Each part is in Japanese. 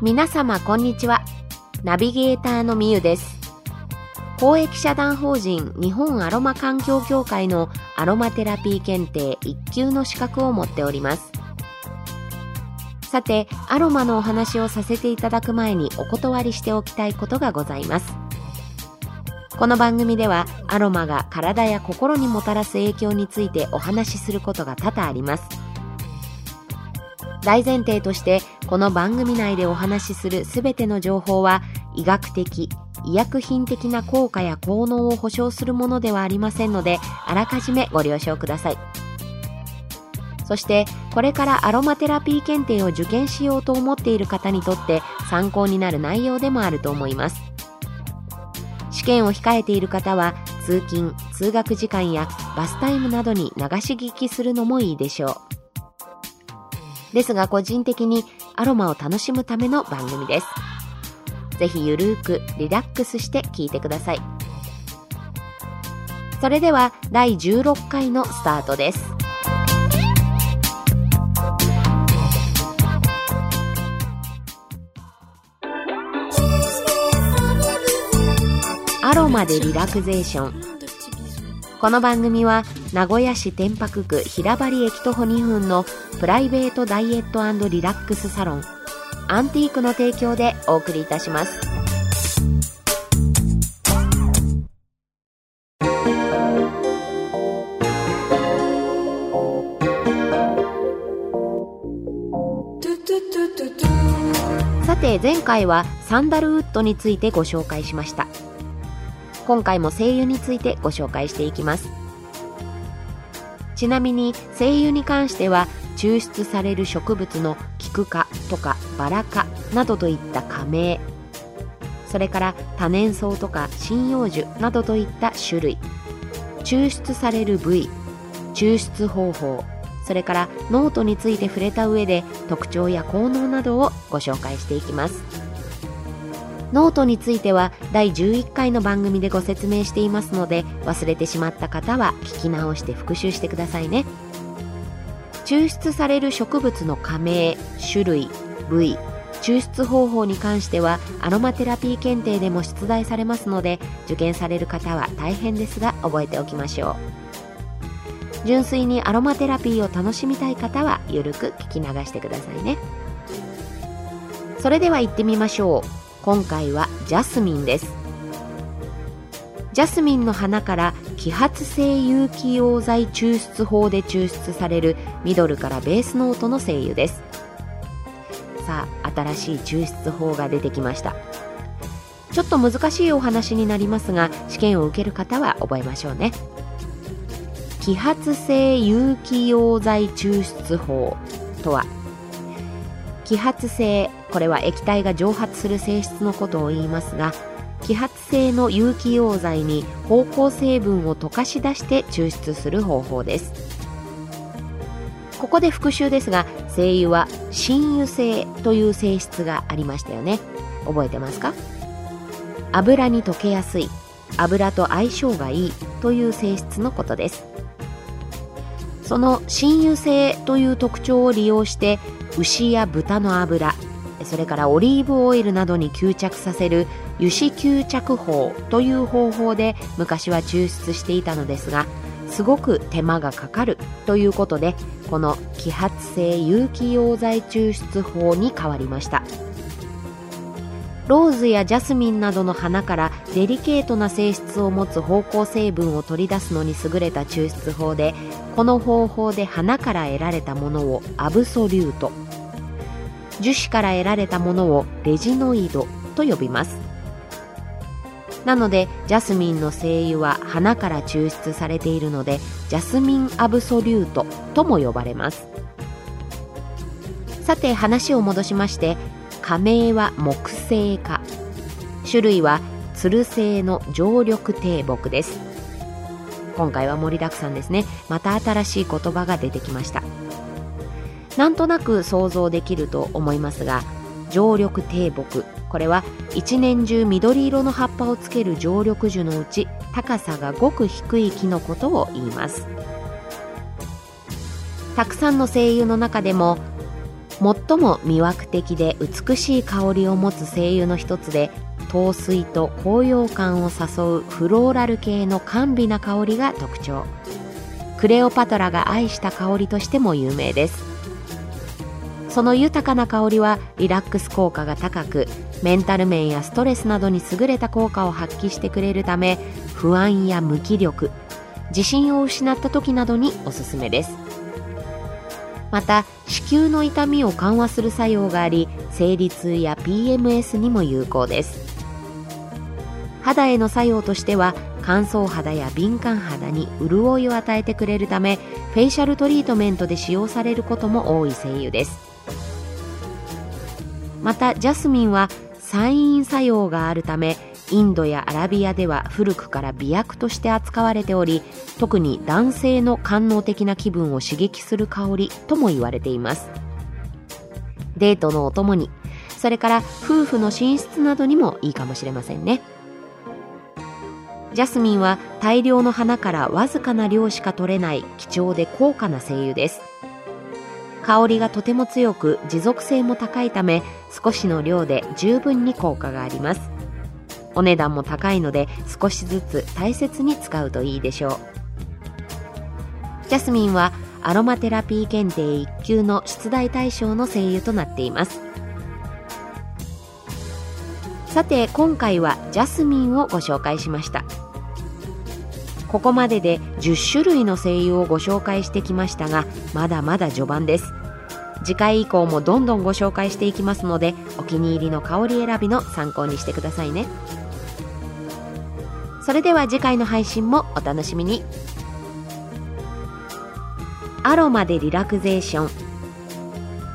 皆様こんにちは。ナビゲーターのみゆです。公益社団法人日本アロマ環境協会のアロマテラピー検定1級の資格を持っております。さてアロマのお話をさせていただく前にお断りしておきたいことがございます。この番組ではアロマが体や心にもたらす影響についてお話しすることが多々あります。大前提としてこの番組内でお話しするすべての情報は医学的医薬品的な効果や効能を保証するものではありませんのであらかじめご了承ください。そしてこれからアロマテラピー検定を受験しようと思っている方にとって参考になる内容でもあると思います。試験を控えている方は通勤通学時間やバスタイムなどに流し聞きするのもいいでしょう。ですが個人的にアロマを楽しむための番組です。ぜひゆるーくリラックスして聞いてください。それでは第16回のスタートです。アロマでリラクゼーション。この番組は名古屋市天白区平張駅徒歩2分のプライベートダイエットリラックスサロンアンティークの提供でお送りいたします。さて前回はサンダルウッドについてご紹介しました。今回も精油についてご紹介していきます。ちなみに精油に関しては抽出される植物のキク科とかバラ科などといった加盟それから多年草とか針葉樹などといった種類抽出される部位抽出方法それからノートについて触れた上で特徴や効能などをご紹介していきます。ノートについては第11回の番組でご説明していますので忘れてしまった方は聞き直して復習してくださいね。抽出される植物の科名種類部位抽出方法に関してはアロマテラピー検定でも出題されますので受験される方は大変ですが覚えておきましょう。純粋にアロマテラピーを楽しみたい方はゆるく聞き流してくださいね。それでは行ってみましょう。今回はジャスミンです。ジャスミンの花から揮発性有機溶剤抽出法で抽出されるミドルからベースノートの精油です。さあ新しい抽出法が出てきました。ちょっと難しいお話になりますが試験を受ける方は覚えましょうね。揮発性有機溶剤抽出法とは揮発性これは液体が蒸発する性質のことを言いますが揮発性の有機溶剤に芳香成分を溶かし出して抽出する方法です。ここで復習ですが精油は親油性という性質がありましたよね。覚えてますか？油に溶けやすい油と相性がいいという性質のことです。その親油性という特徴を利用して牛や豚の油それからオリーブオイルなどに吸着させる油脂吸着法という方法で昔は抽出していたのですがすごく手間がかかるということでこの揮発性有機溶剤抽出法に変わりました。ローズやジャスミンなどの花からデリケートな性質を持つ芳香成分を取り出すのに優れた抽出法でこの方法で花から得られたものをアブソリュート。樹脂から得られたものをレジノイドと呼びます。なのでジャスミンの精油は花から抽出されているのでジャスミンアブソリュートとも呼ばれます。さて話を戻しまして加盟は木製化種類はつる製の常緑低木です。今回は盛りだくさんですね。また新しい言葉が出てきました。なんとなく想像できると思いますが常緑低木。これは一年中緑色の葉っぱをつける常緑樹のうち高さがごく低い木のことを言います。たくさんの精油の中でも最も魅惑的で美しい香りを持つ精油の一つで陶酔と高揚感を誘うフローラル系の甘美な香りが特徴。クレオパトラが愛した香りとしても有名です。その豊かな香りはリラックス効果が高くメンタル面やストレスなどに優れた効果を発揮してくれるため不安や無気力自信を失った時などにおすすめです。また子宮の痛みを緩和する作用があり生理痛や PMS にも有効です。肌への作用としては乾燥肌や敏感肌に潤いを与えてくれるためフェイシャルトリートメントで使用されることも多い精油です。またジャスミンは散因作用があるためインドやアラビアでは古くから美薬として扱われており特に男性の官能的な気分を刺激する香りとも言われています。デートのお供にそれから夫婦の寝室などにもいいかもしれませんね。ジャスミンは大量の花からわずかな量しか取れない貴重で高価な精油です。香りがとても強く持続性も高いため少しの量で十分に効果があります。お値段も高いので少しずつ大切に使うといいでしょう。ジャスミンはアロマテラピー検定1級の出題対象の精油となっています。さて今回はジャスミンをご紹介しました。ここまでで10種類の精油をご紹介してきましたがまだまだ序盤です。次回以降もどんどんご紹介していきますのでお気に入りの香り選びの参考にしてくださいね。それでは次回の配信もお楽しみに。アロマでリラクゼーション。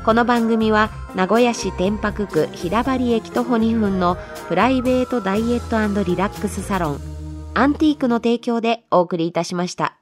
この番組は名古屋市天白区平張駅徒歩2分のプライベートダイエットリラックスサロン。アンティークの提供でお送りいたしました。